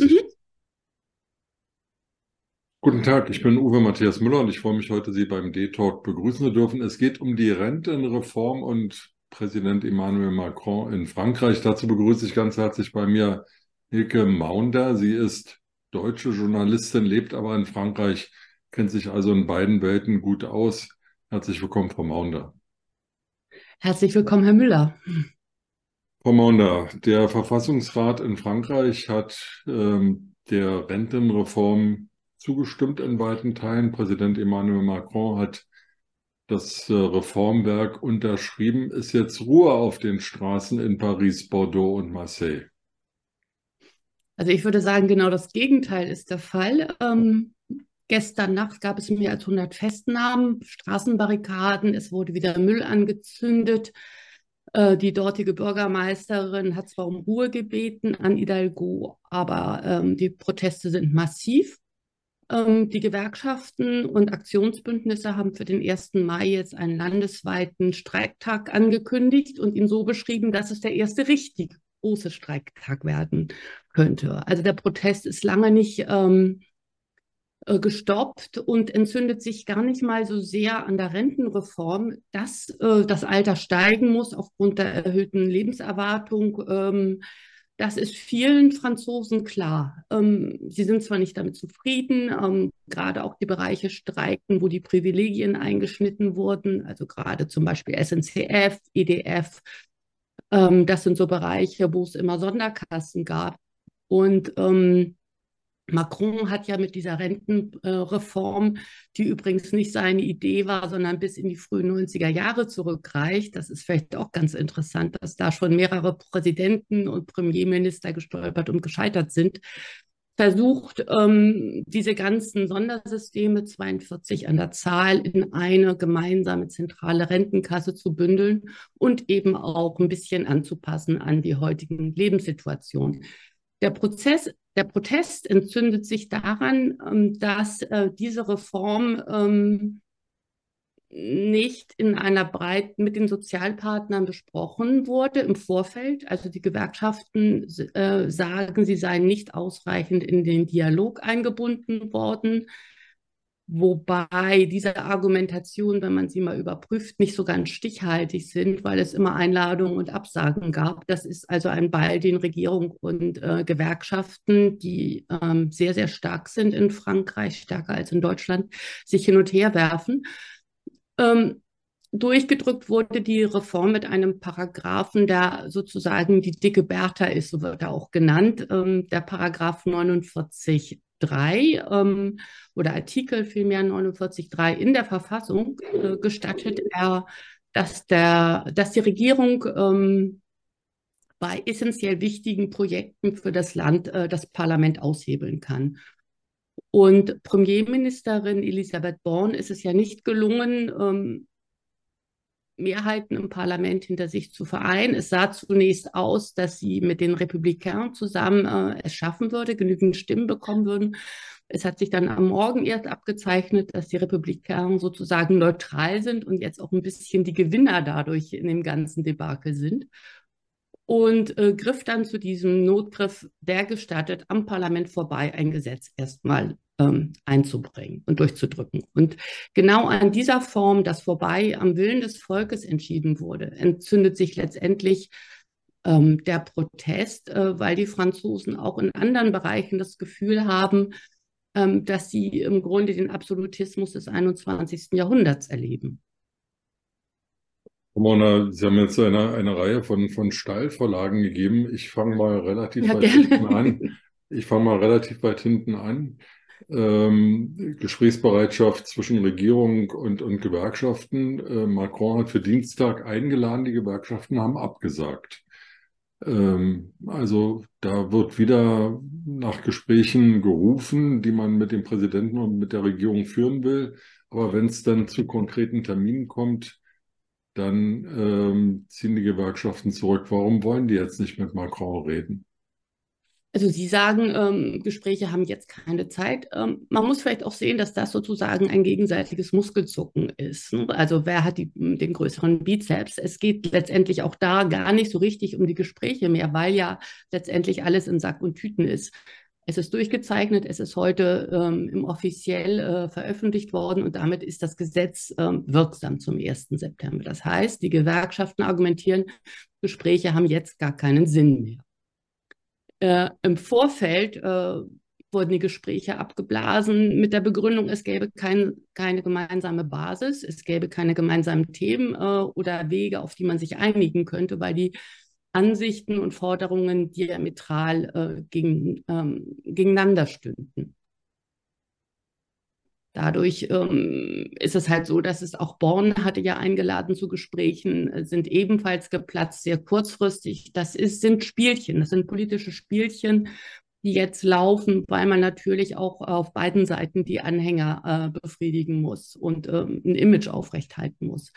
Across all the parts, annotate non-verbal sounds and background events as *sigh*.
Mhm. Guten Tag, ich bin Uwe Matthias Müller und ich freue mich heute, Sie beim D-Talk begrüßen zu dürfen. Es geht um die Rentenreform und Präsident Emmanuel Macron in Frankreich. Dazu begrüße ich ganz herzlich bei mir Hilke Maunder. Sie ist deutsche Journalistin, lebt aber in Frankreich, kennt sich also in beiden Welten gut aus. Herzlich willkommen, Frau Maunder. Herzlich willkommen, Herr Müller. Frau Maunder, der Verfassungsrat in Frankreich hat ähm, der Rentenreform zugestimmt in weiten Teilen. Präsident Emmanuel Macron hat das äh, Reformwerk unterschrieben. Ist jetzt Ruhe auf den Straßen in Paris, Bordeaux und Marseille? Also ich würde sagen, genau das Gegenteil ist der Fall. Ähm, gestern Nacht gab es mehr als 100 Festnahmen, Straßenbarrikaden, es wurde wieder Müll angezündet. Äh, die dortige Bürgermeisterin hat zwar um Ruhe gebeten an Hidalgo, aber ähm, die Proteste sind massiv. Ähm, die Gewerkschaften und Aktionsbündnisse haben für den 1. Mai jetzt einen landesweiten Streiktag angekündigt und ihn so beschrieben, dass es der erste richtig große Streiktag werden könnte. Also der Protest ist lange nicht ähm, äh, gestoppt und entzündet sich gar nicht mal so sehr an der Rentenreform, dass äh, das Alter steigen muss aufgrund der erhöhten Lebenserwartung. Ähm, das ist vielen Franzosen klar. Ähm, sie sind zwar nicht damit zufrieden, ähm, gerade auch die Bereiche streiken, wo die Privilegien eingeschnitten wurden, also gerade zum Beispiel SNCF, EDF. Ähm, das sind so Bereiche, wo es immer Sonderkassen gab. Und ähm, Macron hat ja mit dieser Rentenreform, die übrigens nicht seine Idee war, sondern bis in die frühen 90er Jahre zurückreicht. Das ist vielleicht auch ganz interessant, dass da schon mehrere Präsidenten und Premierminister gestolpert und gescheitert sind. Versucht, ähm, diese ganzen Sondersysteme, 42 an der Zahl, in eine gemeinsame zentrale Rentenkasse zu bündeln und eben auch ein bisschen anzupassen an die heutigen Lebenssituationen. Der Prozess, der Protest entzündet sich daran, ähm, dass äh, diese Reform ähm, nicht in einer breiten mit den Sozialpartnern besprochen wurde im Vorfeld. Also die Gewerkschaften äh, sagen, sie seien nicht ausreichend in den Dialog eingebunden worden. Wobei diese Argumentation, wenn man sie mal überprüft, nicht so ganz stichhaltig sind, weil es immer Einladungen und Absagen gab. Das ist also ein Ball, den Regierung und äh, Gewerkschaften, die ähm, sehr, sehr stark sind in Frankreich, stärker als in Deutschland, sich hin und her werfen. Ähm, durchgedrückt wurde die Reform mit einem Paragraphen, der sozusagen die dicke Bertha ist, so wird er auch genannt, ähm, der Paragraph 49 3 ähm, oder Artikel vielmehr 49.3 in der Verfassung äh, gestattet er, dass, der, dass die Regierung ähm, bei essentiell wichtigen Projekten für das Land äh, das Parlament aushebeln kann. Und Premierministerin Elisabeth Born ist es ja nicht gelungen, ähm, Mehrheiten im Parlament hinter sich zu vereinen. Es sah zunächst aus, dass sie mit den Republikanern zusammen äh, es schaffen würde, genügend Stimmen bekommen würden. Es hat sich dann am Morgen erst abgezeichnet, dass die Republikaner sozusagen neutral sind und jetzt auch ein bisschen die Gewinner dadurch in dem ganzen Debakel sind. Und äh, griff dann zu diesem Notgriff, der gestattet, am Parlament vorbei ein Gesetz erstmal ähm, einzubringen und durchzudrücken. Und genau an dieser Form, dass vorbei am Willen des Volkes entschieden wurde, entzündet sich letztendlich ähm, der Protest, äh, weil die Franzosen auch in anderen Bereichen das Gefühl haben, ähm, dass sie im Grunde den Absolutismus des 21. Jahrhunderts erleben. Mona, Sie haben jetzt eine, eine Reihe von, von Steilvorlagen gegeben. Ich fange mal relativ ja, weit gerne. hinten an. Ich fange mal relativ weit hinten an ähm, Gesprächsbereitschaft zwischen Regierung und, und Gewerkschaften. Äh, Macron hat für Dienstag eingeladen, die Gewerkschaften haben abgesagt. Ähm, also da wird wieder nach Gesprächen gerufen, die man mit dem Präsidenten und mit der Regierung führen will. Aber wenn es dann zu konkreten Terminen kommt, dann ähm, ziehen die Gewerkschaften zurück. Warum wollen die jetzt nicht mit Macron reden? Also Sie sagen, ähm, Gespräche haben jetzt keine Zeit. Ähm, man muss vielleicht auch sehen, dass das sozusagen ein gegenseitiges Muskelzucken ist. Ne? Also wer hat die, den größeren Bizeps? Es geht letztendlich auch da gar nicht so richtig um die Gespräche mehr, weil ja letztendlich alles in Sack und Tüten ist. Es ist durchgezeichnet, es ist heute ähm, im offiziell äh, veröffentlicht worden und damit ist das Gesetz ähm, wirksam zum 1. September. Das heißt, die Gewerkschaften argumentieren, Gespräche haben jetzt gar keinen Sinn mehr. Äh, Im Vorfeld äh, wurden die Gespräche abgeblasen mit der Begründung, es gäbe kein, keine gemeinsame Basis, es gäbe keine gemeinsamen Themen äh, oder Wege, auf die man sich einigen könnte, weil die Ansichten und Forderungen diametral äh, gegen, ähm, gegeneinander stünden. Dadurch ähm, ist es halt so, dass es auch Born hatte ja eingeladen zu Gesprächen, äh, sind ebenfalls geplatzt, sehr kurzfristig. Das ist, sind Spielchen, das sind politische Spielchen, die jetzt laufen, weil man natürlich auch auf beiden Seiten die Anhänger äh, befriedigen muss und ähm, ein Image aufrechthalten muss.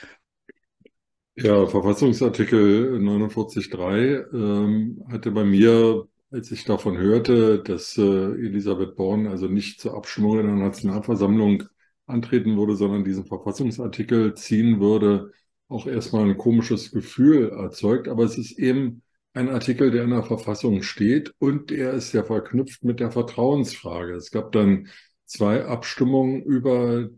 Ja, Verfassungsartikel 49.3 ähm, hatte bei mir, als ich davon hörte, dass äh, Elisabeth Born also nicht zur Abstimmung in der Nationalversammlung antreten würde, sondern diesen Verfassungsartikel ziehen würde, auch erstmal ein komisches Gefühl erzeugt. Aber es ist eben ein Artikel, der in der Verfassung steht und er ist ja verknüpft mit der Vertrauensfrage. Es gab dann zwei Abstimmungen über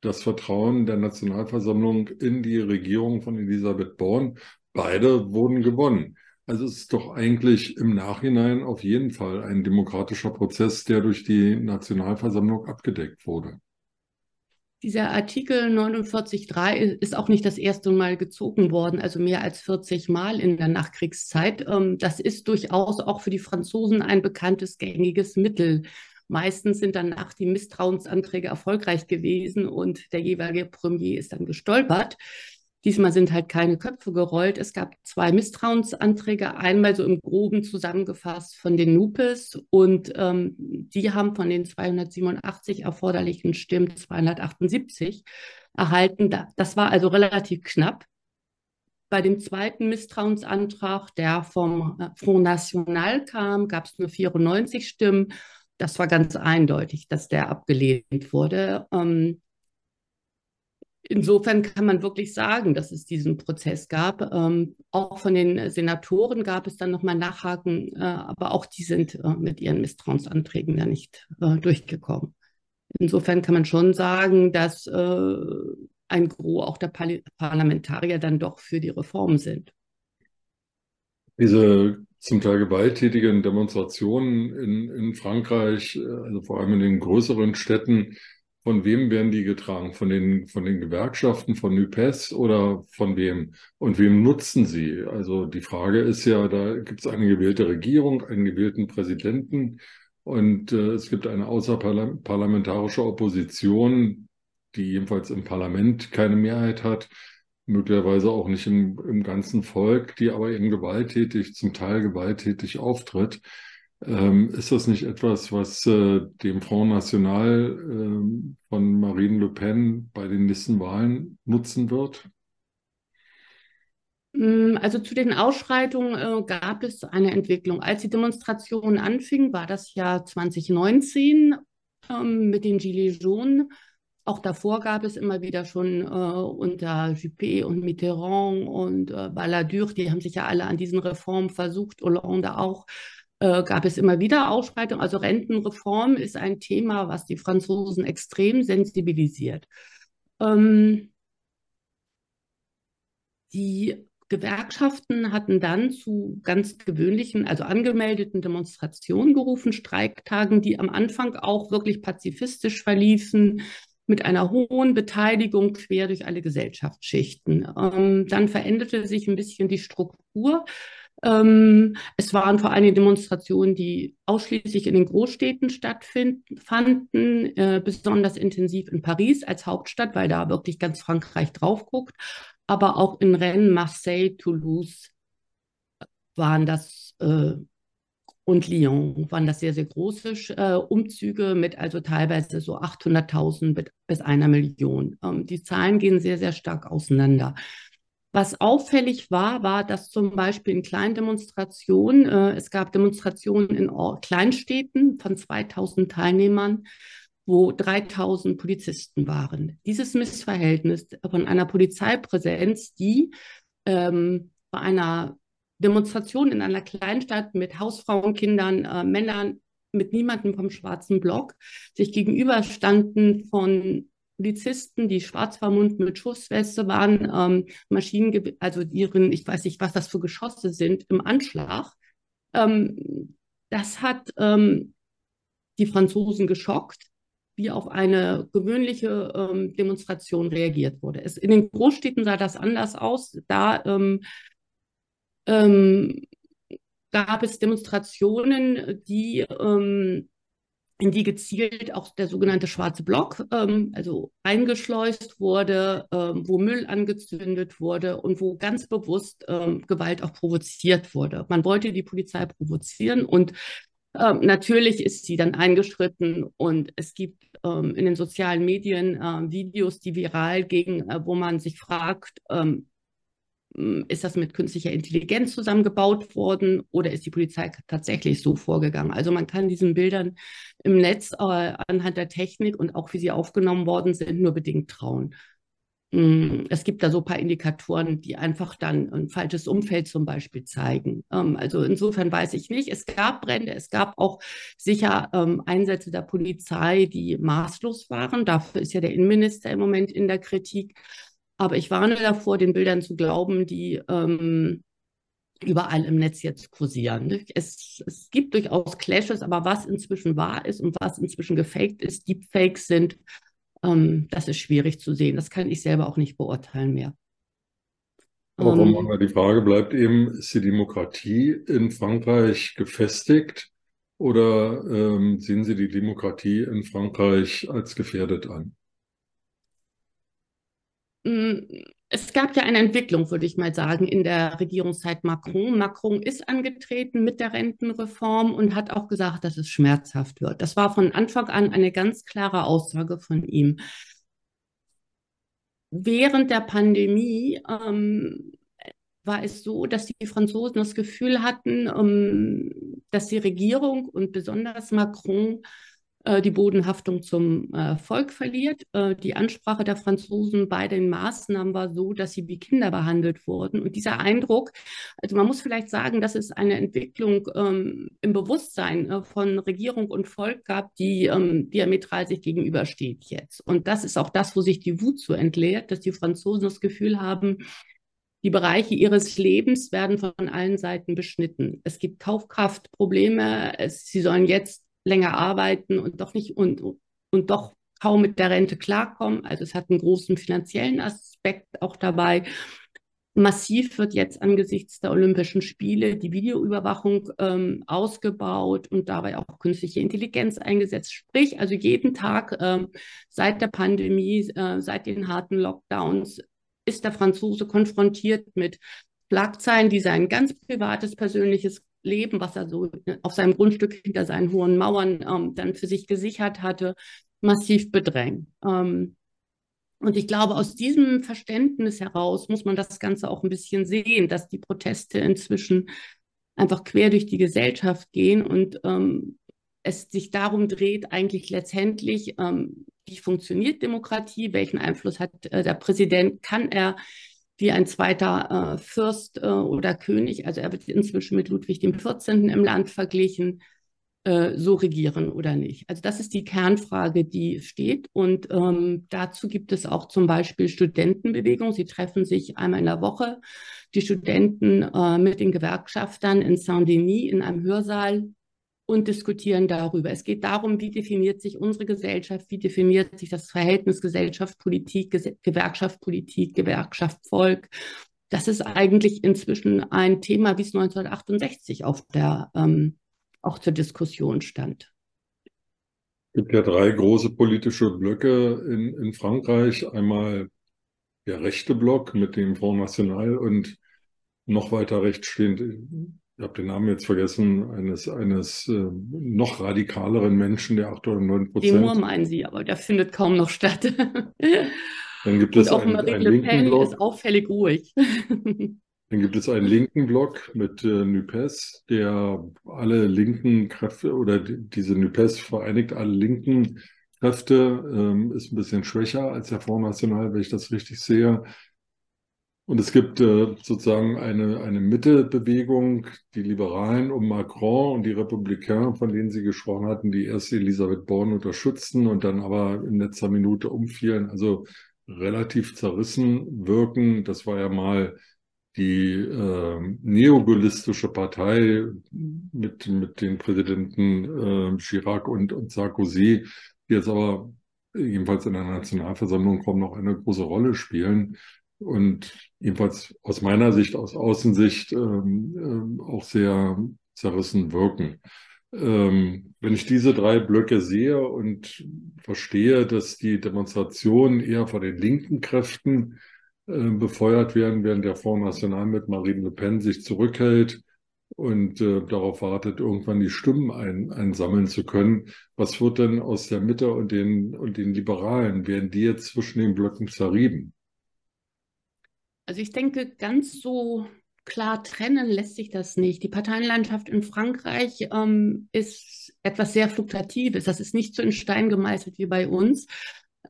das Vertrauen der Nationalversammlung in die Regierung von Elisabeth Born. Beide wurden gewonnen. Also es ist doch eigentlich im Nachhinein auf jeden Fall ein demokratischer Prozess, der durch die Nationalversammlung abgedeckt wurde. Dieser Artikel 49.3 ist auch nicht das erste Mal gezogen worden, also mehr als 40 Mal in der Nachkriegszeit. Ähm, das ist durchaus auch für die Franzosen ein bekanntes, gängiges Mittel. Meistens sind danach die Misstrauensanträge erfolgreich gewesen und der jeweilige Premier ist dann gestolpert. Diesmal sind halt keine Köpfe gerollt. Es gab zwei Misstrauensanträge, einmal so im Groben zusammengefasst von den Nupes und ähm, die haben von den 287 erforderlichen Stimmen 278 erhalten. Das war also relativ knapp. Bei dem zweiten Misstrauensantrag, der vom äh, Front National kam, gab es nur 94 Stimmen das war ganz eindeutig, dass der abgelehnt wurde. Ähm, insofern kann man wirklich sagen, dass es diesen Prozess gab. Ähm, auch von den Senatoren gab es dann nochmal Nachhaken, äh, aber auch die sind äh, mit ihren Misstrauensanträgen da nicht äh, durchgekommen. Insofern kann man schon sagen, dass äh, ein Gros auch der Par Parlamentarier dann doch für die Reform sind. Diese zum Teil gewalttätigen Demonstrationen in, in Frankreich, äh, also vor allem in den größeren Städten, von wem werden die getragen? Von den, von den Gewerkschaften, von NUPES oder von wem? Und wem nutzen sie? Also die Frage ist ja, da gibt es eine gewählte Regierung, einen gewählten Präsidenten und äh, es gibt eine außerparlamentarische Opposition, die jedenfalls im Parlament keine Mehrheit hat möglicherweise auch nicht im, im ganzen Volk, die aber eben gewalttätig, zum Teil gewalttätig auftritt. Ähm, ist das nicht etwas, was äh, dem Front National äh, von Marine Le Pen bei den nächsten Wahlen nutzen wird? Mm, also zu den Ausschreitungen äh, gab es eine Entwicklung. Als die Demonstrationen anfingen, war das Jahr 2019 ähm, mit den Gilets jaunes auch davor gab es immer wieder schon äh, unter Juppé und Mitterrand und äh, Balladur, die haben sich ja alle an diesen Reformen versucht, Hollande auch, äh, gab es immer wieder Ausschreitungen. Also Rentenreform ist ein Thema, was die Franzosen extrem sensibilisiert. Ähm, die Gewerkschaften hatten dann zu ganz gewöhnlichen, also angemeldeten Demonstrationen gerufen, Streiktagen, die am Anfang auch wirklich pazifistisch verliefen mit einer hohen Beteiligung quer durch alle Gesellschaftsschichten. Ähm, dann veränderte sich ein bisschen die Struktur. Ähm, es waren vor allem Demonstrationen, die ausschließlich in den Großstädten stattfanden, äh, besonders intensiv in Paris als Hauptstadt, weil da wirklich ganz Frankreich drauf guckt, aber auch in Rennes, Marseille, Toulouse waren das äh, und Lyon waren das sehr, sehr große äh, Umzüge mit also teilweise so 800.000 bis einer Million. Ähm, die Zahlen gehen sehr, sehr stark auseinander. Was auffällig war, war, dass zum Beispiel in kleinen Demonstrationen, äh, es gab Demonstrationen in Kleinstädten von 2000 Teilnehmern, wo 3000 Polizisten waren. Dieses Missverhältnis von einer Polizeipräsenz, die ähm, bei einer Demonstration in einer Kleinstadt mit Hausfrauen, Kindern, äh, Männern mit niemandem vom schwarzen Block, sich gegenüberstanden von Polizisten, die schwarz vermummt mit Schussweste waren, ähm, Maschinen, also ihren, ich weiß nicht, was das für Geschosse sind, im Anschlag. Ähm, das hat ähm, die Franzosen geschockt, wie auf eine gewöhnliche ähm, Demonstration reagiert wurde. Es, in den Großstädten sah das anders aus. Da ähm, ähm, gab es Demonstrationen, die in die gezielt auch der sogenannte schwarze Block, ähm, also eingeschleust wurde, ähm, wo Müll angezündet wurde und wo ganz bewusst ähm, Gewalt auch provoziert wurde. Man wollte die Polizei provozieren und ähm, natürlich ist sie dann eingeschritten und es gibt ähm, in den sozialen Medien äh, Videos, die viral gingen, äh, wo man sich fragt, ähm, hm, ist das mit künstlicher Intelligenz zusammengebaut worden oder ist die Polizei tatsächlich so vorgegangen? Also man kann diesen Bildern im Netz äh, anhand der Technik und auch wie sie aufgenommen worden sind, nur bedingt trauen. Hm, es gibt da so ein paar Indikatoren, die einfach dann ein falsches Umfeld zum Beispiel zeigen. Ähm, also insofern weiß ich nicht. Es gab Brände, es gab auch sicher ähm, Einsätze der Polizei, die maßlos waren. Dafür ist ja der Innenminister im Moment in der Kritik. Aber ich warne davor, den Bildern zu glauben, die ähm, überall im Netz jetzt kursieren. Es, es gibt durchaus Clashes, aber was inzwischen wahr ist und was inzwischen gefaked ist, Deepfakes sind, ähm, das ist schwierig zu sehen. Das kann ich selber auch nicht beurteilen mehr. Aber ähm, die Frage bleibt eben, ist die Demokratie in Frankreich gefestigt oder ähm, sehen Sie die Demokratie in Frankreich als gefährdet an? Mm, es gab ja eine Entwicklung, würde ich mal sagen, in der Regierungszeit Macron. Macron ist angetreten mit der Rentenreform und hat auch gesagt, dass es schmerzhaft wird. Das war von Anfang an eine ganz klare Aussage von ihm. Während der Pandemie ähm, war es so, dass die Franzosen das Gefühl hatten, ähm, dass die Regierung und besonders Macron äh, die Bodenhaftung zum äh, Volk verliert. Äh, die Ansprache der Franzosen bei den Maßnahmen war so, dass sie wie Kinder behandelt wurden. Und dieser Eindruck, also man muss vielleicht sagen, dass es eine Entwicklung ähm, im Bewusstsein äh, von Regierung und Volk gab, die ähm, diametral sich gegenübersteht jetzt. Und das ist auch das, wo sich die Wut so entleert, dass die Franzosen das Gefühl haben, die Bereiche ihres Lebens werden von allen Seiten beschnitten. Es gibt Kaufkraftprobleme. Es, sie sollen jetzt länger arbeiten und doch nicht und, und doch kaum mit der Rente klarkommen. Also es hat einen großen finanziellen Aspekt auch dabei. Massiv wird jetzt angesichts der Olympischen Spiele die Videoüberwachung ähm, ausgebaut und dabei auch künstliche Intelligenz eingesetzt. Sprich, also jeden Tag ähm, seit der Pandemie, äh, seit den harten Lockdowns ist der Franzose konfrontiert mit Schlagzeilen, die sein ganz privates, persönliches Leben, was er so auf seinem Grundstück hinter seinen hohen Mauern ähm, dann für sich gesichert hatte, massiv bedrängt. Ähm, und ich glaube, aus diesem Verständnis heraus muss man das Ganze auch ein bisschen sehen, dass die Proteste inzwischen einfach quer durch die Gesellschaft gehen und ähm, es sich darum dreht, eigentlich letztendlich, ähm, wie funktioniert Demokratie, welchen Einfluss hat äh, der Präsident, kann er wie ein zweiter äh, Fürst äh, oder König, also er wird inzwischen mit Ludwig XIV. im Land verglichen, äh, so regieren oder nicht. Also das ist die Kernfrage, die steht. Und ähm, dazu gibt es auch zum Beispiel Studentenbewegungen. Sie treffen sich einmal in der Woche, die Studenten äh, mit den Gewerkschaftern in Saint-Denis in einem Hörsaal und diskutieren darüber. Es geht darum, wie definiert sich unsere Gesellschaft, wie definiert sich das Verhältnis Gesellschaft, Politik, Ges Gewerkschaft, Politik, Gewerkschaft, Volk. Das ist eigentlich inzwischen ein Thema, wie es 1968 auf der, ähm, auch zur Diskussion stand. Es gibt ja drei große politische Blöcke in, in Frankreich. Einmal der rechte Block mit dem Front National und noch weiter rechts stehend ich habe den Namen jetzt vergessen, eines, eines äh, noch radikaleren Menschen, der 8 oder 9 Prozent. Demur meinen Sie, aber der findet kaum noch statt. *laughs* Dann gibt es auch einen, Marine einen linken Block. ist auffällig ruhig. *laughs* Dann gibt es einen linken Block mit äh, NUPES, der alle linken Kräfte oder die, diese NUPES vereinigt alle linken Kräfte, ähm, ist ein bisschen schwächer als der Front National, wenn ich das richtig sehe. Und es gibt äh, sozusagen eine, eine Mittebewegung, die Liberalen um Macron und die Republikaner, von denen Sie gesprochen hatten, die erst Elisabeth Born unterstützten und dann aber in letzter Minute umfielen, also relativ zerrissen wirken. Das war ja mal die äh, neogaullistische Partei mit, mit den Präsidenten äh, Chirac und, und Sarkozy, die jetzt aber jedenfalls in der Nationalversammlung kaum noch eine große Rolle spielen und jedenfalls aus meiner Sicht, aus Außensicht ähm, äh, auch sehr zerrissen wirken. Ähm, wenn ich diese drei Blöcke sehe und verstehe, dass die Demonstrationen eher von den linken Kräften äh, befeuert werden, während der Front National mit Marine Le Pen sich zurückhält und äh, darauf wartet, irgendwann die Stimmen ein, einsammeln zu können. Was wird denn aus der Mitte und den, und den Liberalen? Werden die jetzt zwischen den Blöcken zerrieben? Also ich denke, ganz so klar trennen lässt sich das nicht. Die Parteienlandschaft in Frankreich ähm, ist etwas sehr Fluktuatives. Das ist nicht so in Stein gemeißelt wie bei uns.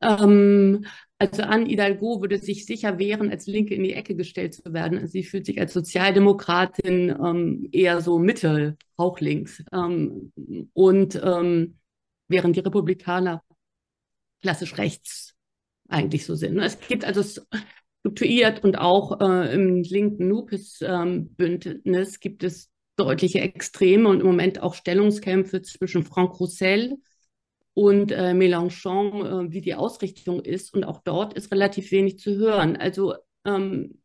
Ähm, also Anne Hidalgo würde sich sicher wehren, als Linke in die Ecke gestellt zu werden. Sie fühlt sich als Sozialdemokratin ähm, eher so Mitte, auch links. Ähm, und ähm, während die Republikaner klassisch rechts eigentlich so sind. Es gibt also fluktuiert und auch äh, im linken Nupes-Bündnis ähm, gibt es deutliche Extreme und im Moment auch Stellungskämpfe zwischen Franck Roussel und äh, Mélenchon, äh, wie die Ausrichtung ist. Und auch dort ist relativ wenig zu hören. Also ähm,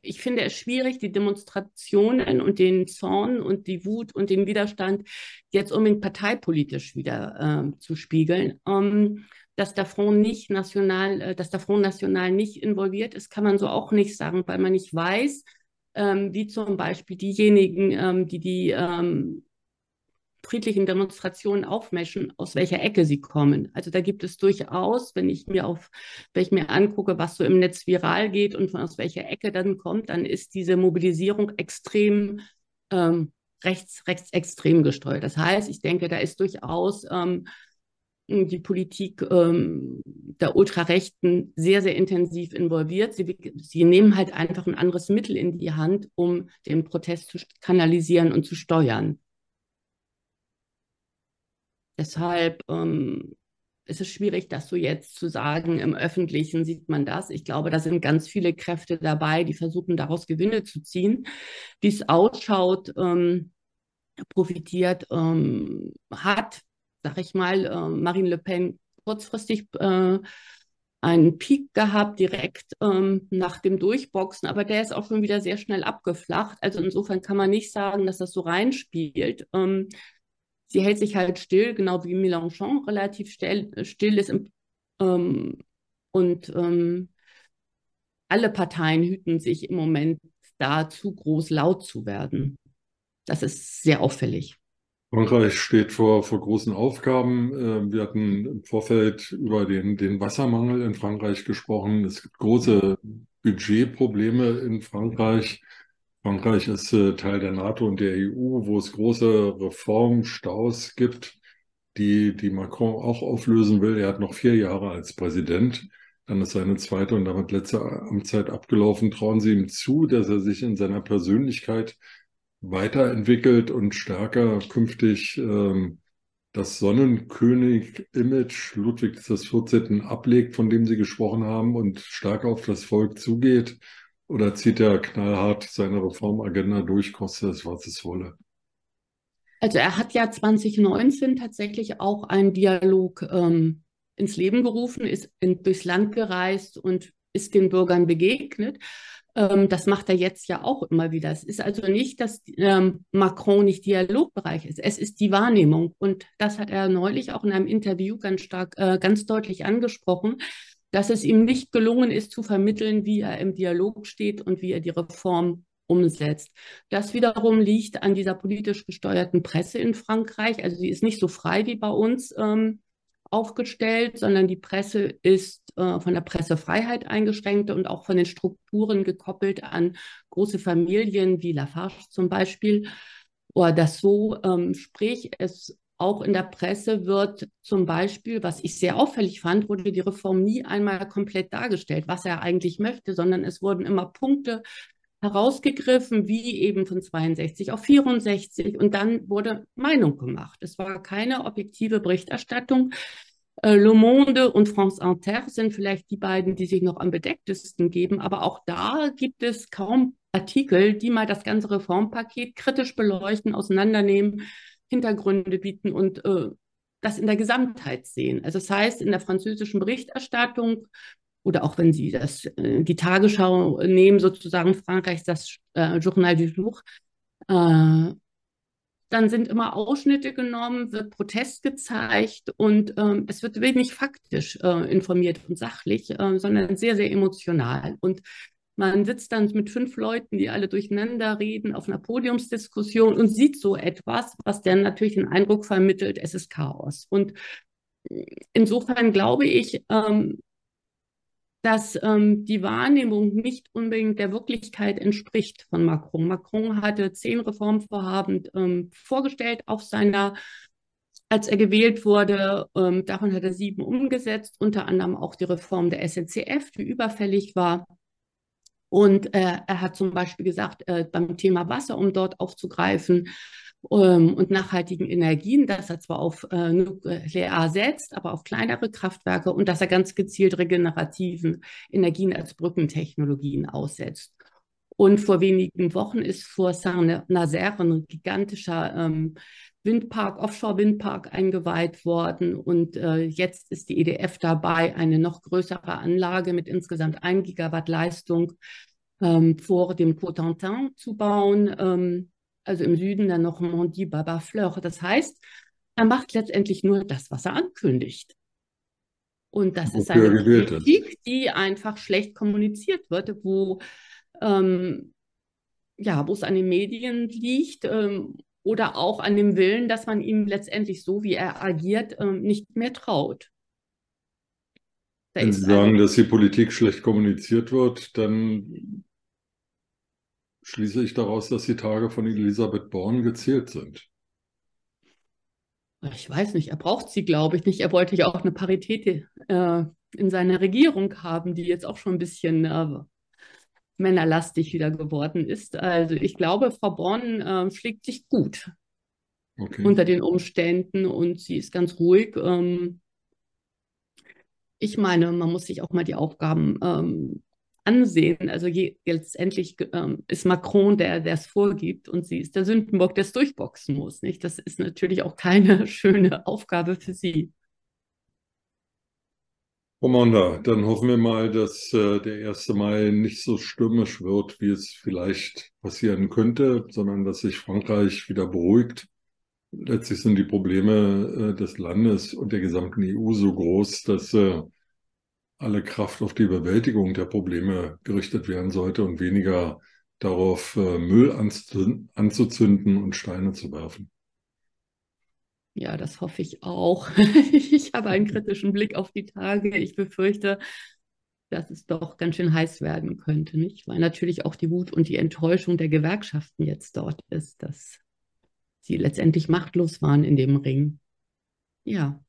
ich finde es schwierig, die Demonstrationen und den Zorn und die Wut und den Widerstand jetzt unbedingt parteipolitisch wieder äh, zu spiegeln. Ähm, dass der Front nicht national, äh, dass der Front National nicht involviert ist, kann man so auch nicht sagen, weil man nicht weiß, ähm, wie zum Beispiel diejenigen, ähm, die die ähm, friedlichen Demonstrationen aufmeschen, aus welcher Ecke sie kommen. Also da gibt es durchaus, wenn ich mir auf, wenn ich mir angucke, was so im Netz viral geht und von aus welcher Ecke dann kommt, dann ist diese Mobilisierung extrem ähm, rechts, rechtsextrem gesteuert. Das heißt, ich denke, da ist durchaus ähm, die Politik ähm, der Ultrarechten sehr, sehr intensiv involviert. Sie, sie nehmen halt einfach ein anderes Mittel in die Hand, um den Protest zu kanalisieren und zu steuern. Deshalb ähm, ist es schwierig, das so jetzt zu sagen. Im Öffentlichen sieht man das. Ich glaube, da sind ganz viele Kräfte dabei, die versuchen, daraus Gewinne zu ziehen. Wie es ausschaut, ähm, profitiert ähm, hat sag ich mal, äh, Marine Le Pen kurzfristig äh, einen Peak gehabt, direkt ähm, nach dem Durchboxen, aber der ist auch schon wieder sehr schnell abgeflacht. Also insofern kann man nicht sagen, dass das so reinspielt. Ähm, sie hält sich halt still, genau wie Mélenchon relativ still, still ist. Im, ähm, und ähm, alle Parteien hüten sich im Moment da zu groß laut zu werden. Das ist sehr auffällig. Frankreich steht vor, vor großen Aufgaben. Ähm, wir hatten im Vorfeld über den, den Wassermangel in Frankreich gesprochen. Es gibt große Budgetprobleme in Frankreich. Frankreich ist äh, Teil der NATO und der EU, wo es große Reformstaus gibt, die, die Macron auch auflösen will. Er hat noch vier Jahre als Präsident. Dann ist seine zweite und damit letzte Amtszeit abgelaufen. Trauen Sie ihm zu, dass er sich in seiner Persönlichkeit weiterentwickelt und stärker künftig ähm, das Sonnenkönig-Image Ludwigs XIV. ablegt, von dem Sie gesprochen haben, und stark auf das Volk zugeht? Oder zieht er knallhart seine Reformagenda durch, kostet es, was es wolle? Also er hat ja 2019 tatsächlich auch einen Dialog ähm, ins Leben gerufen, ist in, durchs Land gereist und ist den Bürgern begegnet. Ähm, das macht er jetzt ja auch immer wieder. Es ist also nicht, dass ähm, Macron nicht Dialogbereich ist. Es ist die Wahrnehmung. Und das hat er neulich auch in einem Interview ganz stark, äh, ganz deutlich angesprochen, dass es ihm nicht gelungen ist zu vermitteln, wie er im Dialog steht und wie er die Reform umsetzt. Das wiederum liegt an dieser politisch gesteuerten Presse in Frankreich. Also sie ist nicht so frei wie bei uns. Ähm, aufgestellt, sondern die Presse ist äh, von der Pressefreiheit eingeschränkt und auch von den Strukturen gekoppelt an große Familien wie Lafarge zum Beispiel oder das so. Ähm, sprich, es auch in der Presse wird zum Beispiel, was ich sehr auffällig fand, wurde die Reform nie einmal komplett dargestellt, was er eigentlich möchte, sondern es wurden immer Punkte herausgegriffen, wie eben von 62 auf 64 und dann wurde Meinung gemacht. Es war keine objektive Berichterstattung. Äh, Le Monde und France Inter sind vielleicht die beiden, die sich noch am bedecktesten geben, aber auch da gibt es kaum Artikel, die mal das ganze Reformpaket kritisch beleuchten, auseinandernehmen, Hintergründe bieten und äh, das in der Gesamtheit sehen. Also das heißt, in der französischen Berichterstattung oder auch wenn Sie das, äh, die Tagesschau nehmen, sozusagen Frankreichs das äh, Journal du Jour, äh, dann sind immer Ausschnitte genommen, wird Protest gezeigt und ähm, es wird wenig faktisch äh, informiert und sachlich, äh, sondern sehr, sehr emotional. Und man sitzt dann mit fünf Leuten, die alle durcheinander reden, auf einer Podiumsdiskussion und sieht so etwas, was dann natürlich den Eindruck vermittelt, es ist Chaos. Und insofern glaube ich, ähm, dass ähm, die Wahrnehmung nicht unbedingt der Wirklichkeit entspricht von Macron. Macron hatte zehn Reformvorhaben ähm, vorgestellt auf seiner, als er gewählt wurde. Ähm, davon hat er sieben umgesetzt, unter anderem auch die Reform der SNCF, die überfällig war. Und äh, er hat zum Beispiel gesagt, äh, beim Thema Wasser, um dort aufzugreifen, ähm, und nachhaltigen Energien, dass er zwar auf äh, Nuklear setzt, aber auf kleinere Kraftwerke und dass er ganz gezielt regenerativen Energien als Brückentechnologien aussetzt. Und vor wenigen Wochen ist vor Saint-Nazaire ein gigantischer ähm, Windpark, Offshore-Windpark eingeweiht worden. Und äh, jetzt ist die EDF dabei, eine noch größere Anlage mit insgesamt 1 Gigawatt Leistung ähm, vor dem Cotentin zu bauen. Ähm, also im Süden der Normandie, Baba Fleur. Das heißt, er macht letztendlich nur das, was er ankündigt. Und das ist eine Politik, die einfach schlecht kommuniziert wird, wo, ähm, ja, wo es an den Medien liegt ähm, oder auch an dem Willen, dass man ihm letztendlich so, wie er agiert, ähm, nicht mehr traut. Da Wenn Sie sagen, dass die Politik schlecht kommuniziert wird, dann schließe ich daraus, dass die Tage von Elisabeth Born gezählt sind. Ich weiß nicht, er braucht sie, glaube ich, nicht. Er wollte ja auch eine Parität äh, in seiner Regierung haben, die jetzt auch schon ein bisschen äh, männerlastig wieder geworden ist. Also ich glaube, Frau Born äh, schlägt sich gut okay. unter den Umständen und sie ist ganz ruhig. Ähm, ich meine, man muss sich auch mal die Aufgaben ähm, ansehen. Also je, letztendlich ähm, ist Macron der, der es vorgibt und sie ist der Sündenbock, der es durchboxen muss. Nicht? Das ist natürlich auch keine *laughs* schöne Aufgabe für sie. Commander, dann hoffen wir mal, dass äh, der 1. Mai nicht so stürmisch wird, wie es vielleicht passieren könnte, sondern dass sich Frankreich wieder beruhigt. Letztlich sind die Probleme äh, des Landes und der gesamten EU so groß, dass äh, alle Kraft auf die Bewältigung der Probleme gerichtet werden sollte und weniger darauf, äh, Müll anzuzünden und Steine zu werfen. Ja, das hoffe ich auch. *laughs* Ich habe einen kritischen Blick auf die Tage. Ich befürchte, dass es doch ganz schön heiß werden könnte, nicht? Weil natürlich auch die Wut und die Enttäuschung der Gewerkschaften jetzt dort ist, dass sie letztendlich machtlos waren in dem Ring. Ja.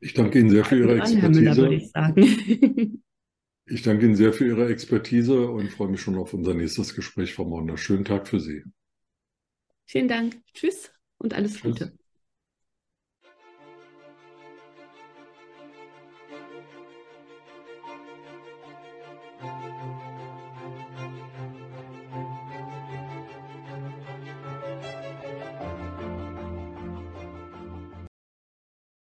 Ich danke Ihnen sehr für Ihre Expertise. ich, *laughs* ich danke Ihnen sehr für Ihre Expertise und freue mich schon auf unser nächstes Gespräch, Frau Monder. Schönen Tag für Sie. Vielen Dank. Tschüss und alles Tschüss. Gute.